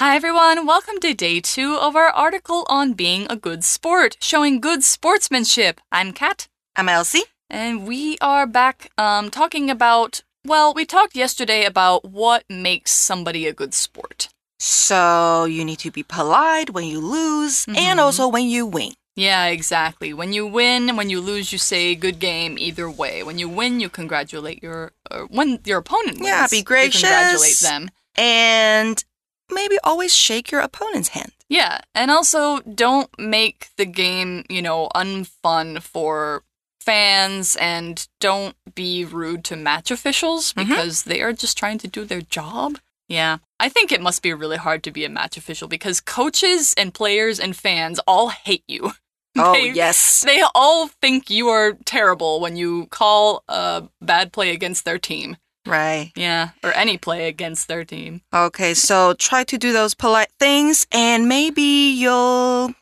Hi everyone, welcome to day two of our article on being a good sport, showing good sportsmanship. I'm Kat. I'm Elsie. And we are back um, talking about, well, we talked yesterday about what makes somebody a good sport. So you need to be polite when you lose Mm-hmm. and also when you win. Yeah, exactly. When you win, and when you lose, you say good game either way. When you win, you congratulate your, or when your opponent wins, Yeah, be gracious. you congratulate them. And maybe always shake your opponent's hand. Yeah, and also don't make the game, you know, unfun for fans and don't be rude to match officials Mhm. because they are just trying to do their job. Yeah. I think it must be really hard to be a match official because coaches and players and fans all hate you. Oh, They- yes. They all think you are terrible when you call a bad play against their team. Right. Yeah, or any play against their team. Okay, so try to do those polite things and maybe you'll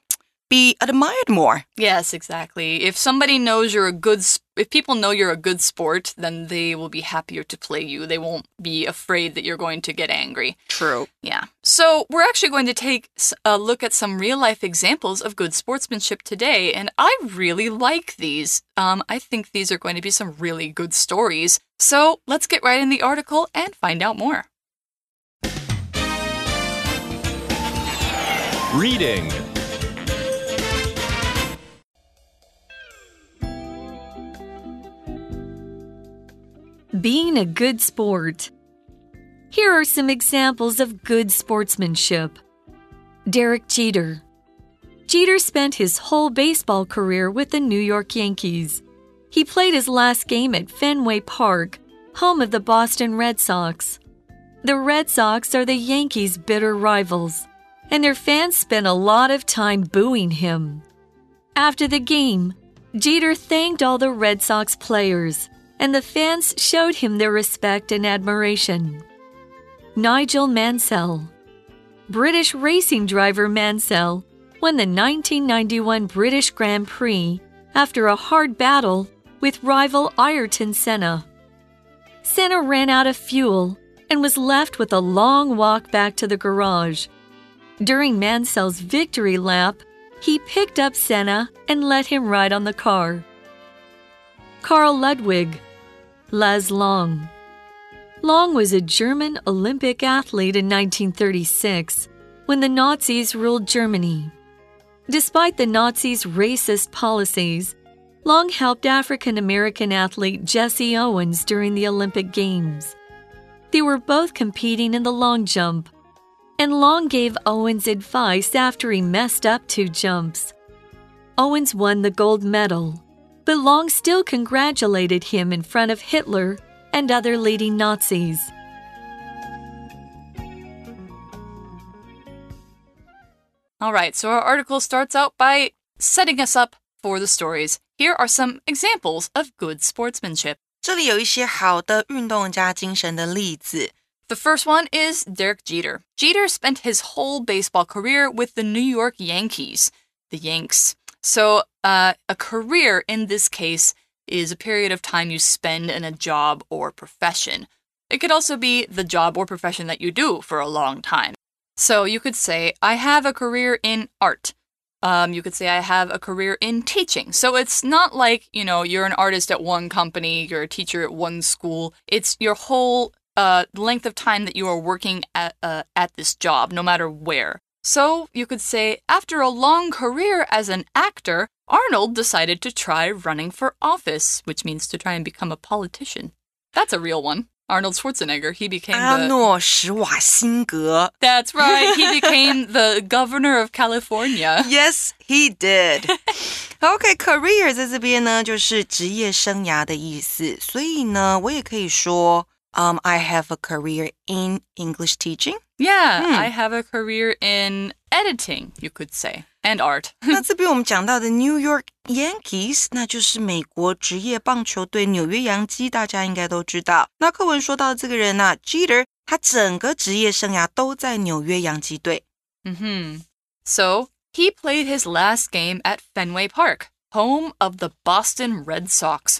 be admired more. Yes, exactly. If somebody knows you're a good, if people know you're a good sport, then they will be happier to play you. They won't be afraid that you're going to get angry. True. Yeah. So we're actually going to take a look at some real life examples of good sportsmanship today, and I really like these. Um, I think these are going to be some really good stories. So let's get right in the article and find out more. Reading. Being a good sport. Here are some examples of good sportsmanship. Derek Jeter. Jeter spent his whole baseball career with the New York Yankees. He played his last game at Fenway Park, home of the Boston Red Sox. The Red Sox are the Yankees' bitter rivals, and their fans spent a lot of time booing him. After the game, Jeter thanked all the Red Sox players, and the fans showed him their respect and admiration. Nigel Mansell. British racing driver Mansell won the 1991 British Grand Prix after a hard battle with rival Ayrton Senna. Senna ran out of fuel and was left with a long walk back to the garage. During Mansell's victory lap, he picked up Senna and let him ride on the car. Carl Ludwig, Lutz Long. Long was a German Olympic athlete in 1936 when the Nazis ruled Germany. Despite the Nazis' racist policies, Long helped African American athlete Jesse Owens during the Olympic Games. They were both competing in the long jump, and Long gave Owens advice after he messed up two jumps. Owens won the gold medal, but Long still congratulated him in front of Hitler and other leading Nazis. All right, so our article starts out by setting us up for the stories. Here are some examples of good sportsmanship. 这里有一些好的运动家精神的例子。 The first one is Derek Jeter. Jeter spent his whole baseball career with the New York Yankees, the Yanks. so, uh, a career in this case is a period of time you spend in a job or profession. It could also be the job or profession that you do for a long time. So, you could say, I have a career in art. Um, you could say, I have a career in teaching. So, it's not like, you know, you're an artist at one company, you're a teacher at one school. It's your whole uh, length of time that you are working at uh, at this job, no matter where. So you could say, after a long career as an actor, Arnold decided to try running for office, which means to try and become a politician. That's a real one. Arnold Schwarzenegger. He became 阿 the. 诺·施瓦辛格。 That's right. He became the governor of California. Yes, he did. OK, career 在这边呢，就是职业生涯的意思。所以呢，我也可以说 ，um, I have a career in English teaching。 Yeah, Hmm. I have a career in editing, you could say, and art. 那这边我们讲到的 New York Yankees，那就是美国职业棒球队纽约洋基，大家应该都知道。那课文说到的这个人呢、g e t e r 他整个职业生涯都在纽约洋基队。 hmm So he played his last game at Fenway Park, home of the Boston Red Sox.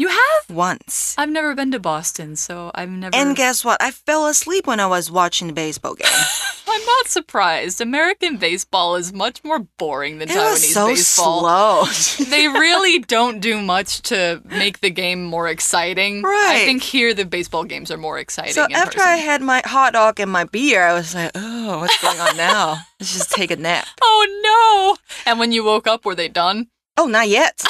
You have? once. I've never been to Boston, so I've never. And guess what? I fell asleep when I was watching the baseball game. I'm not surprised. American baseball is much more boring than it Taiwanese was so baseball. slow. they really don't do much to make the game more exciting. Right. I think here the baseball games are more exciting. so in after person. I had my hot dog and my beer, I was like, oh, what's going on now? Let's just take a nap. Oh no! And when you woke up, were they done? Oh, not yet.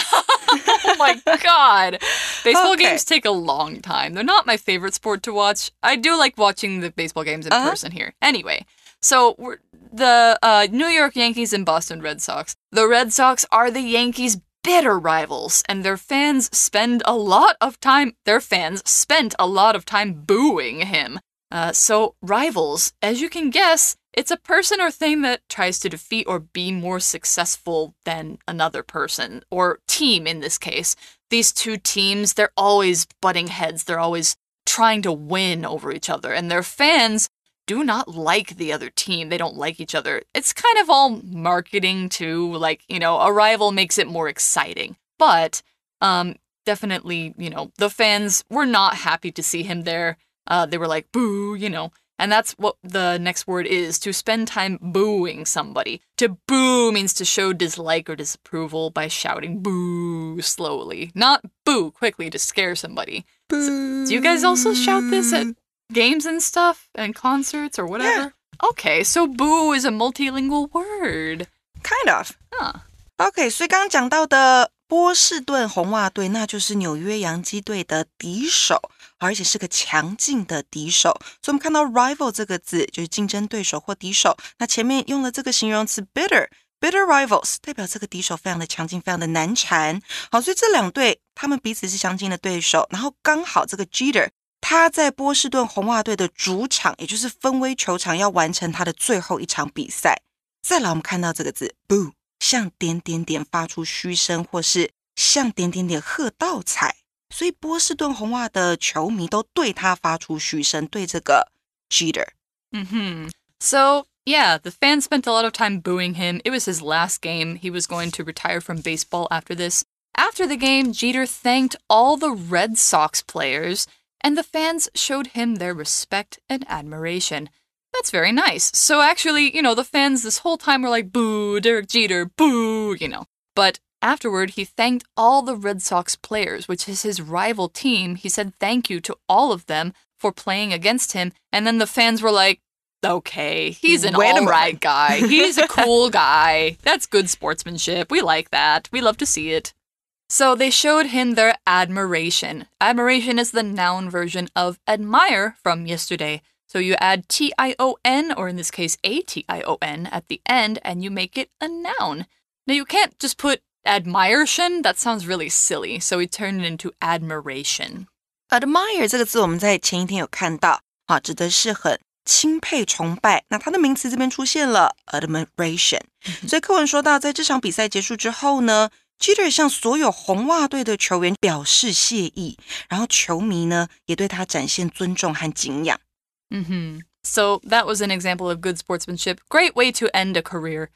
Oh my god! Baseball Okay. games take a long time. They're not my favorite sport to watch. I do like watching the baseball games in Uh-huh. person here. Anyway, so we're, the uh, New York Yankees and Boston Red Sox. The Red Sox are the Yankees' bitter rivals, and their fans spend a lot of time. Their fans spent a lot of time booing him. Uh, so rivals, as you can guess, it's a person or thing that tries to defeat or be more successful than another person, or team in this case. These two teams, they're always butting heads. They're always trying to win over each other, and their fans do not like the other team. They don't like each other. It's kind of all marketing too. Like, you know, a rival makes it more exciting. But um definitely, you know, the fans were not happy to see him there. Uh they were like, boo, you know. And that's what the next word is to spend time booing somebody. To boo means to show dislike or disapproval by shouting boo slowly, not boo quickly to scare somebody. Boo. Do you guys also shout this at games and stuff and concerts or whatever? Okay, so boo is a multilingual word. Kind of. Huh. OK，所以刚刚讲到的 波士顿红袜队，那就是纽约洋基队的敌手，而且是个强劲的敌手。所以我们看到 rival 这个字，就是竞争对手或敌手。那前面用了这个形容词 bitter。Bitter rivals 代表这个敌手非常的强劲，非常的难缠。好，所以这两队他们彼此是相近的对手，然后刚好这个 Jeter 他在波士顿红袜队的主场，也就是芬威球场，要完成他的最后一场比赛。再来，我们看到这个字 boo，向点点点发出嘘声，或是向点点点喝倒彩。所以波士顿红袜的球迷都对他发出嘘声，对这个 Jeter。 hmm So, yeah, the fans spent a lot of time booing him. It was his last game. He was going to retire from baseball after this. After the game, Jeter thanked all the Red Sox players, and the fans showed him their respect and admiration. That's very nice. So, actually, you know, the fans this whole time were like, boo, Derek Jeter, boo, you know. But afterward, he thanked all the Red Sox players, which is his rival team. He said thank you to all of them for playing against him. And then the fans were like, okay, he's an all right guy. He's a cool guy. That's good sportsmanship. We like that. We love to see it. So they showed him their admiration. Admiration is the noun version of admire from yesterday. So you add T I O N, or in this case, A T I O N, at the end, and you make it a noun. Now you can't just put admiration, that sounds really silly. So we turned it into admiration. admire 这个字我们在前一天有看到，啊，指的是很钦佩、崇拜。那它的名词这边出现了 admiration，所以课文说到，在这场比赛结束之后呢，Jeter 向所有红袜队的球员表示谢意，然后球迷呢也对他展现尊重和敬仰。 hmm So that was an example of good sportsmanship. Great way to end a career.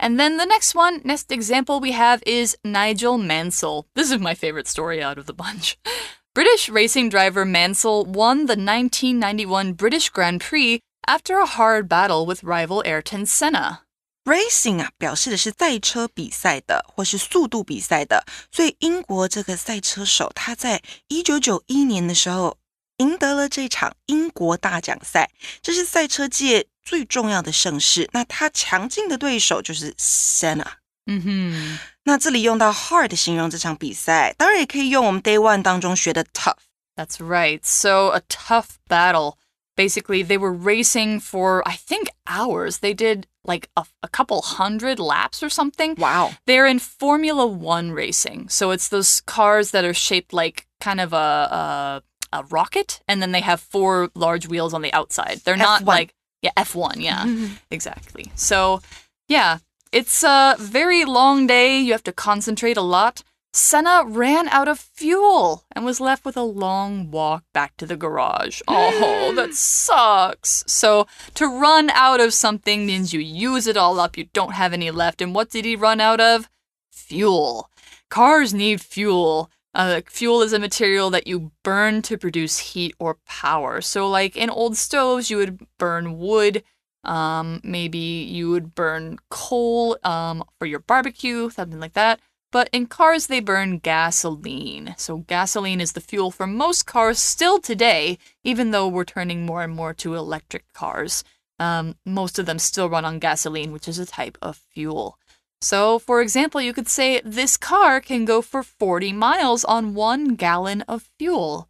And then the next one, next example we have is Nigel Mansell. This is my favorite story out of the bunch. British racing driver Mansell won the 1991 British Grand Prix after a hard battle with rival Ayrton Senna. Racing 啊，表示的是赛车比赛的，或是速度比赛的。所以英国这个赛车手，他在一九九一年的时候 赢得了这场英国大奖赛，这是赛车界最重要的盛事。那他强劲的对手就是 Senna。 Mm-hmm. 那这里用到 hard 形容这场比赛，当然也可以用我们 Day One 当中学的 tough。 That's right. So, a tough battle. Basically, they were racing for, I think, hours. They did like a, a couple hundred laps or something. 哇哦， They're in Formula One racing. So, it's those cars that are shaped like kind of a, a, a rocket, and then they have four large wheels on the outside. They're not F1. like, yeah, F1, yeah, exactly. So, yeah, it's a very long day. You have to concentrate a lot. Senna ran out of fuel and was left with a long walk back to the garage. Oh, that sucks. So, to run out of something means you use it all up, you don't have any left. And what did he run out of? Fuel. Cars need fuel. Uh, fuel is a material that you burn to produce heat or power. So, like in old stoves, you would burn wood. Um, maybe you would burn coal um, for your barbecue, something like that. But in cars, they burn gasoline. So, gasoline is the fuel for most cars still today, even though we're turning more and more to electric cars. Um, most of them still run on gasoline, which is a type of fuel. So, for example, you could say this car can go for 40 miles on one gallon of fuel.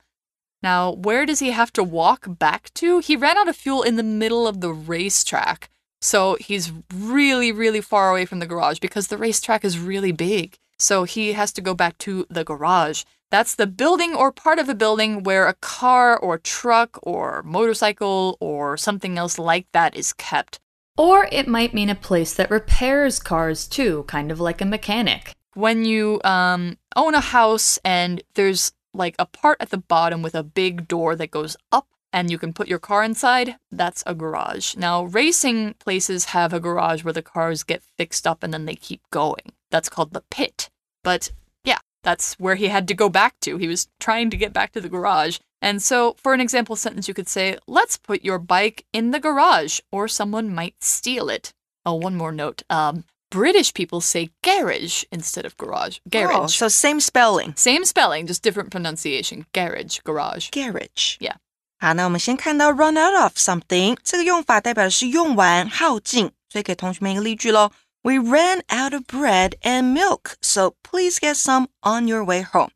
Now, where does he have to walk back to? He ran out of fuel in the middle of the racetrack. So he's really, really far away from the garage because the racetrack is really big. So he has to go back to the garage. That's the building or part of a building where a car or truck or motorcycle or something else like that is kept. Or it might mean a place that repairs cars too, kind of like a mechanic. When you um, own a house and there's like a part at the bottom with a big door that goes up and you can put your car inside, that's a garage. Now, racing places have a garage where the cars get fixed up and then they keep going. That's called the pit. But yeah, that's where he had to go back to. He was trying to get back to the garage. And so, for an example sentence, you could say, Let's put your bike in the garage, or someone might steal it. Oh, one more note. Um, British people say garage instead of garage. Garage. Oh, so same spelling. Same spelling, just different pronunciation. Garage, garage. Garage. Yeah. 好，那我们先看到 run out of something 这个用法代表的是用完、耗尽，所以给同学们一个例句喽。We ran out of bread and milk, so please get some on your way home.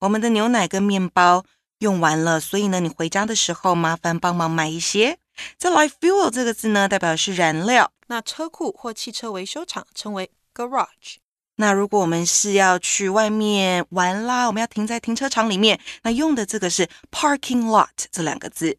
我们的牛奶跟面包 用完了，所以呢，你回家的时候麻烦帮忙买一些。再来，fuel 这个字呢，代表的是燃料。那车库或汽车维修厂称为 garage。那如果我们是要去外面玩啦，我们要停在停车场里面，那用的这个是 parking lot 这两个字。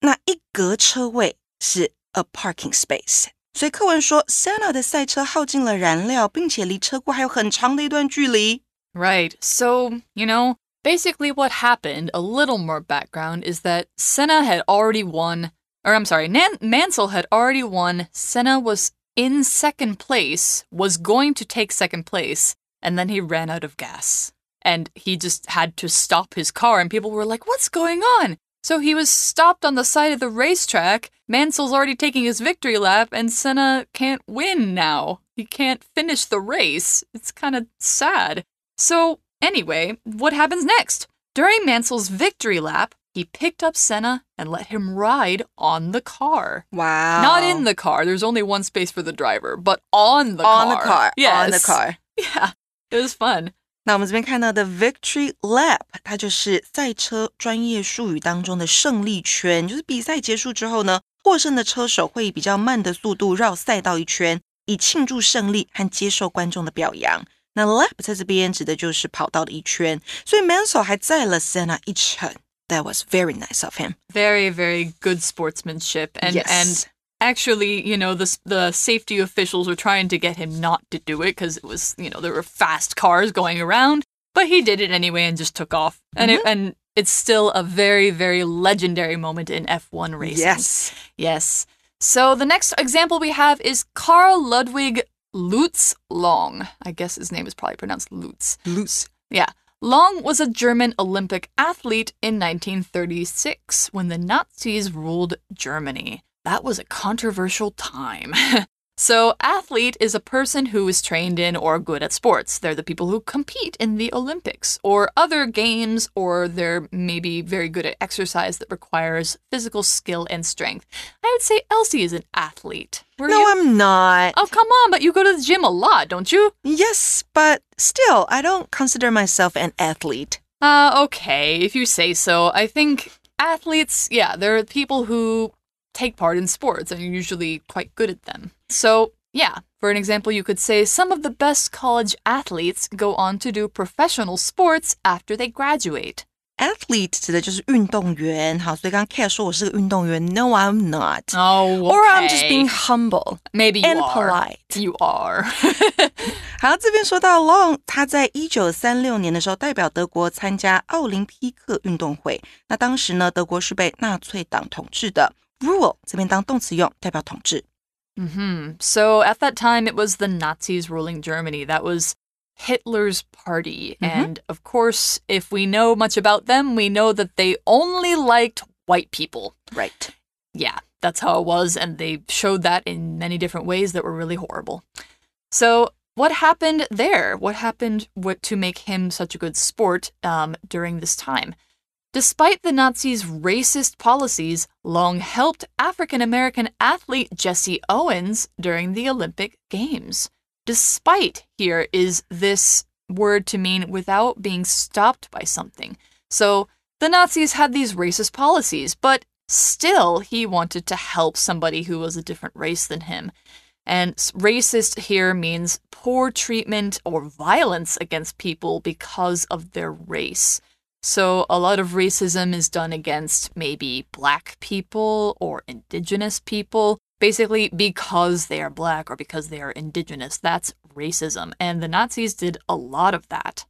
那一格车位是 a parking space。所以课文说，Senna 的赛车耗尽了燃料，并且离车库还有很长的一段距离。 Right. So, you know, basically what happened, a little more background, is that Senna had already won, or I'm sorry, Nan- Mansell had already won. Senna was in second place, was going to take second place, and then he ran out of gas. And he just had to stop his car, and people were like, What's going on? So he was stopped on the side of the racetrack. Mansell's already taking his victory lap, and Senna can't win now. He can't finish the race. It's kind of sad. So, anyway, what happens next? During Mansell's victory lap, he picked up Senna and let him ride on the car. Wow. Not in the car. There's only one space for the driver, but on the on car. the car. On the Yes. car. Yeah. It was fun. 那我们这边看到的 victory lap，它就是赛车专业术语当中的胜利圈，就是比赛结束之后呢，获胜的车手会以比较慢的速度绕赛道一圈，以庆祝胜利和接受观众的表扬。 那 lap 在这边指的就是跑道的一圈，所以 Mansell 还载了 Senna 一程。That was very nice of him. Very, very good sportsmanship. And yes. and actually, you know, the the safety officials were trying to get him not to do it because it was, you know, there were fast cars going around, but he did it anyway and just took off. And it, and it's still a very, very legendary moment in F1 racing. yes. Yes. So the next example we have is Carl Ludwig Lutz Long. I guess his name is probably pronounced Lutz. Loose. Yeah. Long was a German Olympic athlete in 1936 when the Nazis ruled Germany. That was a controversial time. so, athlete is a person who is trained in or good at sports. They're the people who compete in the Olympics or other games, or they're maybe very good at exercise that requires physical skill and strength. I would say Elsie is an athlete. Were No, you? I'm not. Oh, come on, but you go to the gym a lot, don't you? Yes, but still, I don't consider myself an athlete. Uh, okay, if you say so. I think athletes, yeah, they're people who take part in sports and are usually quite good at them. So, yeah, for an example, you could say some of the best college athletes go on to do professional sports after they graduate. athlete 指的就是运动员。好，所以刚刚 Kat 说我是个运动员，No, I'm not. Oh, Or I'm just okay. being humble. maybe you and are. polite. You are. 好，这边说到 Long，他在一九三六年的时候代表德国参加奥林匹克运动会。那当时呢，德国是被纳粹党统治的。Rule 这边当动词用，代表统治。 Hmm So at that time, it was the Nazis ruling Germany. That was Hitler's party. And of course, if we know much about them, we know that they only liked white people. Right. Yeah, that's how it was. And they showed that in many different ways that were really horrible. So, what happened there? What happened what, to make him such a good sport um, during this time? Despite the Nazis' racist policies, Long helped African American athlete Jesse Owens during the Olympic Games. Despite here is this word to mean without being stopped by something. So the Nazis had these racist policies, but still he wanted to help somebody who was a different race than him. And racist here means poor treatment or violence against people because of their race. So a lot of racism is done against maybe black people or indigenous people, basically because they are black or because they are indigenous. That's racism. And the Nazis did a lot of that.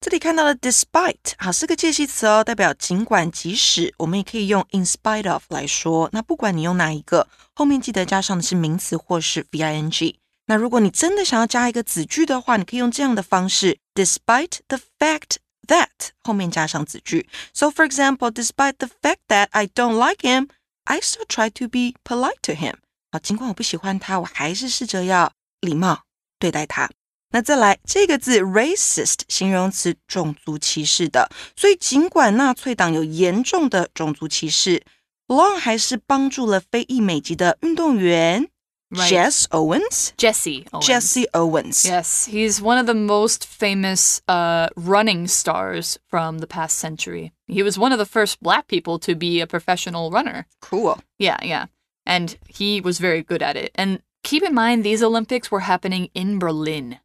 这里看到的 despite 好是个介系词哦，代表尽管、即使。我们也可以用 in spite of 来说。那不管你用哪一个，后面记得加上的是名词或是 ving。那如果你真的想要加一个子句的话，你可以用这样的方式：despite the fact that 后面加上子句。So for example, despite the fact that I don't like him, I still try to be polite to him. 好，尽管我不喜欢他，我还是试着要礼貌对待他。那再来这个字 racist 形容词种族歧视的，所以尽管纳粹党有严重的种族歧视，Long 还是帮助了非裔美籍的运动员 Right. Jess Owens。Jesse. Owens. Jesse Owens，Yes, he's one of the most famous uh, running stars from the past century. He was one of the first black people to be a professional runner. cool。Yeah, yeah. And he was very good at it. And keep in mind, these Olympics were happening in Berlin.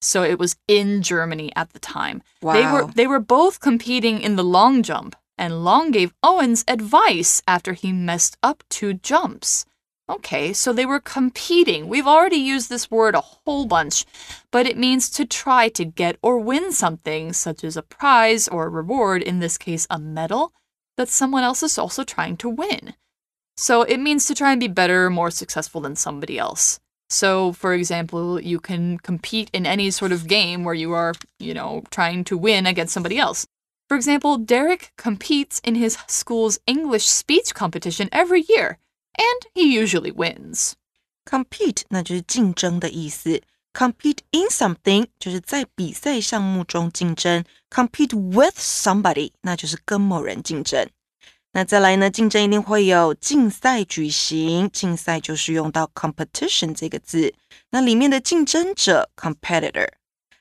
So it was in Germany at the time. Wow. They were they were both competing in the long jump, and Long gave Owens advice after he messed up two jumps. Okay, so they were competing. We've already used this word a whole bunch, but it means to try to get or win something, such as a prize or a reward, in this case, a medal, that someone else is also trying to win. So it means to try and be better, or more successful than somebody else. So, for example, you can compete in any sort of game where you are, you know, trying to win against somebody else. For example, Derek competes in his school's English speech competition every year, and he usually wins. compete 那就是竞争的意思。compete in something 就是在比赛项目中竞争，compete with somebody 那就是跟某人竞争。那再来呢，竞争一定会有竞赛举行，竞赛就是用到 competition 这个字。那里面的竞争者 competitor，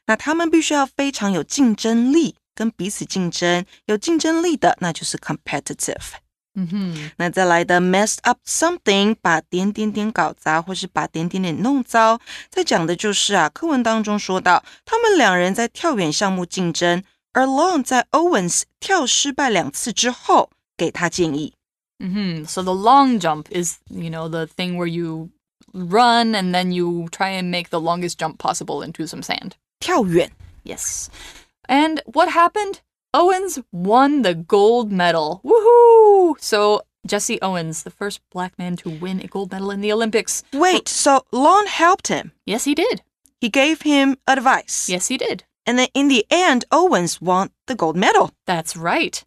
那他们必须要非常有竞争力，跟彼此竞争，有竞争力的那就是 competitive。 Mm-hmm. 那再来的 messed up something，把点点点搞砸，或是把点点点弄糟。在讲的就是啊，课文当中说到，他们两人在跳远项目竞争，而 Long 在 Owens 跳失败两次之后，给他建议。 hmm So the long jump is, you know, the thing where you run and then you try and make the longest jump possible into some sand. 跳远 Yes. And what happened? Owens won the gold medal. Woohoo! So Jesse Owens, the first black man to win a gold medal in the Olympics. Wait, so Long helped him. Yes, he did. He gave him advice. Yes, he did. And then in the end, Owens won the gold medal. That's right.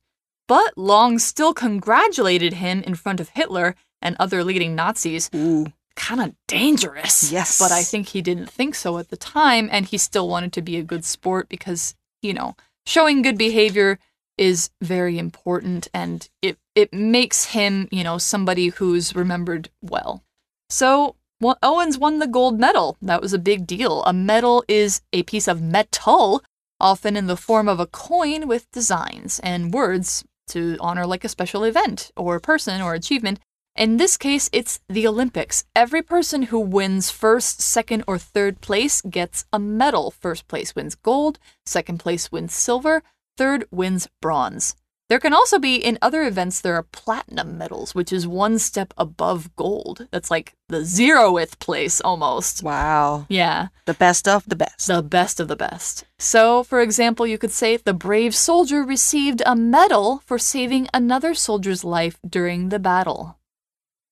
But Long still congratulated him in front of Hitler and other leading Nazis. Ooh. Kind of dangerous. Yes. But I think he didn't think so at the time, and he still wanted to be a good sport because, you know, showing good behavior is very important and it, it makes him, you know, somebody who's remembered well. So well, Owens won the gold medal. That was a big deal. A medal is a piece of metal, often in the form of a coin with designs and words to honor like a special event or person or achievement. In this case, it's the Olympics. Every person who wins first, second, or third place gets a medal. First place wins gold, second place wins silver, third wins bronze. There can also be, in other events, there are platinum medals, which is one step above gold. That's like the zeroth place almost. Wow. Yeah, The best of the best. the best of the best. So, for example, you could say the brave soldier received a medal for saving another soldier's life during the battle.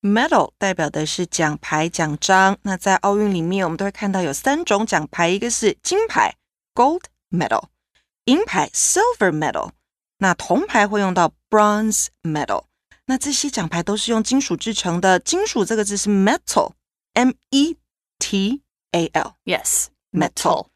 Medal 代表的是奖牌、奖章。那在奥运里面，我们都会看到有三种奖牌，一个是金牌 （gold medal），银牌 （silver medal），那铜牌会用到 bronze medal。那这些奖牌都是用金属制成的，金属这个字是 metal，m e t a l。Yes, Metal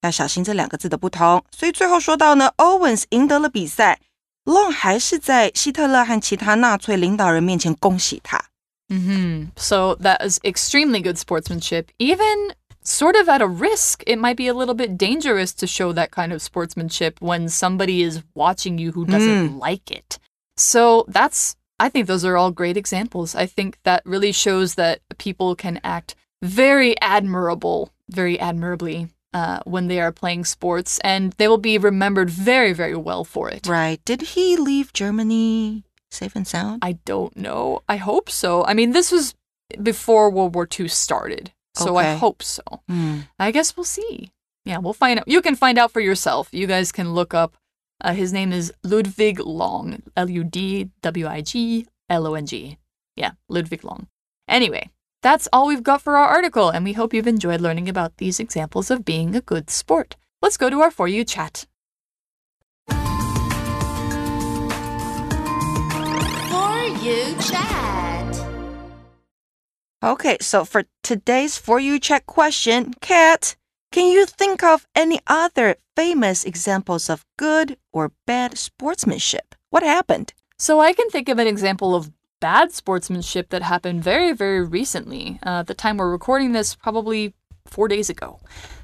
要小心这两个字的不同。所以最后说到呢，Owens 赢得了比赛，Long 还是在希特勒和其他纳粹领导人面前恭喜他。Hmm So that is extremely good sportsmanship. Even sort of at a risk, it might be a little bit dangerous to show that kind of sportsmanship when somebody is watching you who doesn't like it. So that's, I think those are all great examples. I think that really shows that people can act very admirable, very admirably. Uh, when they are playing sports, and they will be remembered very, very well for it. Right? Did he leave Germany safe and sound? I don't know. I hope so. I mean, this was before World War II started, so I hope so. I guess we'll see. Yeah, we'll find out. You can find out for yourself. You guys can look up. Uh, his name is Ludwig Long. L U D W I G L O N G. Yeah, Ludwig Long. Anyway, that's all we've got for our article, and we hope you've enjoyed learning about these examples of being a good sport. Let's go to our For You chat. You chat. Okay, so for today's For You Check question, Kat, can you think of any other famous examples of good or bad sportsmanship? What happened? So I can think of an example of bad sportsmanship that happened very, very recently. Uh, the time we're recording this, probably four days ago.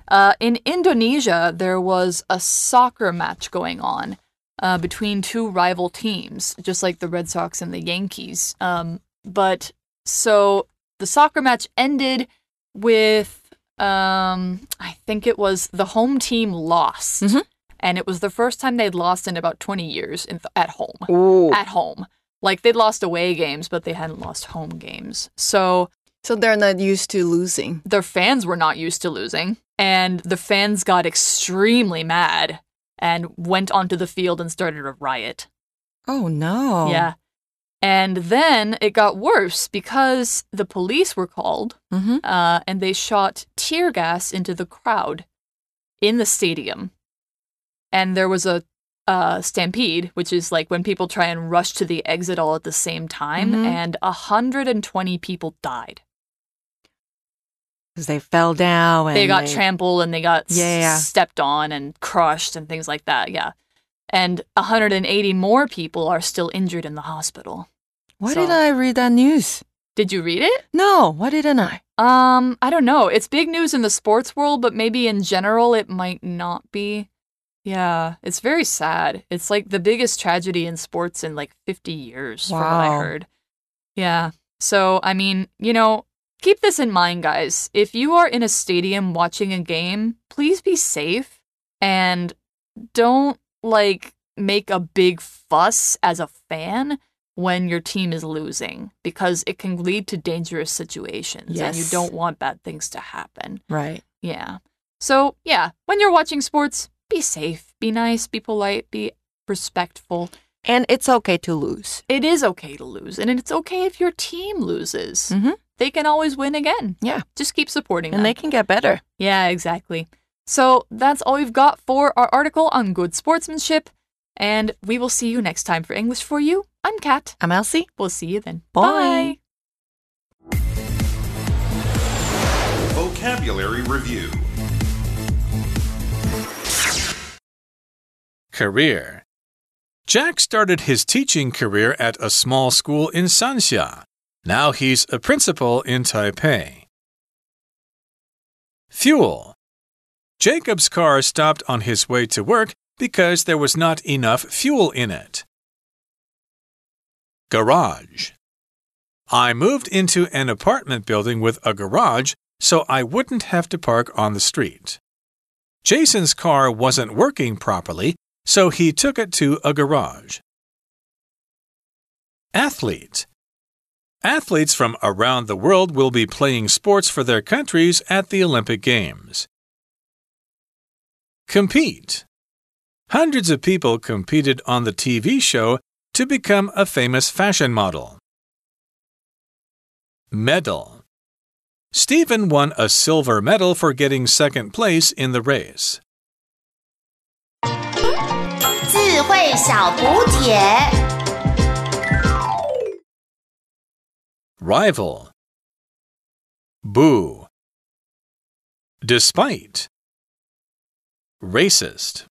Uh, in Indonesia, there was a soccer match going on uh, between two rival teams, just like the Red Sox and the Yankees. Um, but so the soccer match ended with, um, I think it was the home team lost. Mhm. And it was the first time they'd lost in about 20 years in at home Oh, at home. Like they'd lost away games, but they hadn't lost home games. So so they're not used to losing. their fans were not used to losing. And the fans got extremely mad and went onto the field and started a riot. Oh no. Yeah. And then it got worse because the police were called Mm-hmm. uh, and they shot tear gas into the crowd in the stadium. And there was a uh, stampede, which is like when people try and rush to the exit all at the same time, Mhm. and 120 people died. Because they fell down. And they got trampled and they got s- Yeah. stepped on and crushed and things like that. Yeah. And 180 more people are still injured in the hospital. Why so- did I read that news? Did you read it? No, why didn't I? Um, I don't know. It's big news in the sports world, but maybe in general it might not be. Yeah, it's very sad. It's like the biggest tragedy in sports in like 50 years, from what I heard. Yeah. So, I mean, you know, keep this in mind, guys. If you are in a stadium watching a game, please be safe and don't like make a big fuss as a fan when your team is losing because it can lead to dangerous situations and you don't want bad things to happen. Right. Yeah. So, yeah, when you're watching sports, be safe, be nice, be polite, be respectful. And it's okay to lose. It is okay to lose, and it's okay if your team loses. Mm-hmm. They can always win again. Yeah. Just keep supporting And them. And they can get better. Yeah, exactly. So that's all we've got for our article on good sportsmanship. And we will see you next time for English for You. I'm Kat. I'm Elsie. We'll see you then. Bye. Vocabulary Review Career Jack started his teaching career at a small school in Sanxia. Now he's a principal in Taipei. Fuel Jacob's car stopped on his way to work because there was not enough fuel in it. Garage I moved into an apartment building with a garage so I wouldn't have to park on the street. Jason's car wasn't working properly, so he took it to a garage. Athlete. Athletes from around the world will be playing sports for their countries at the Olympic Games. Compete. Hundreds of people competed on the TV show to become a famous fashion model. Medal. Stephen won a silver medal for getting second place in the race. 智慧小补帖。 Rival. Boo. Despite. Racist.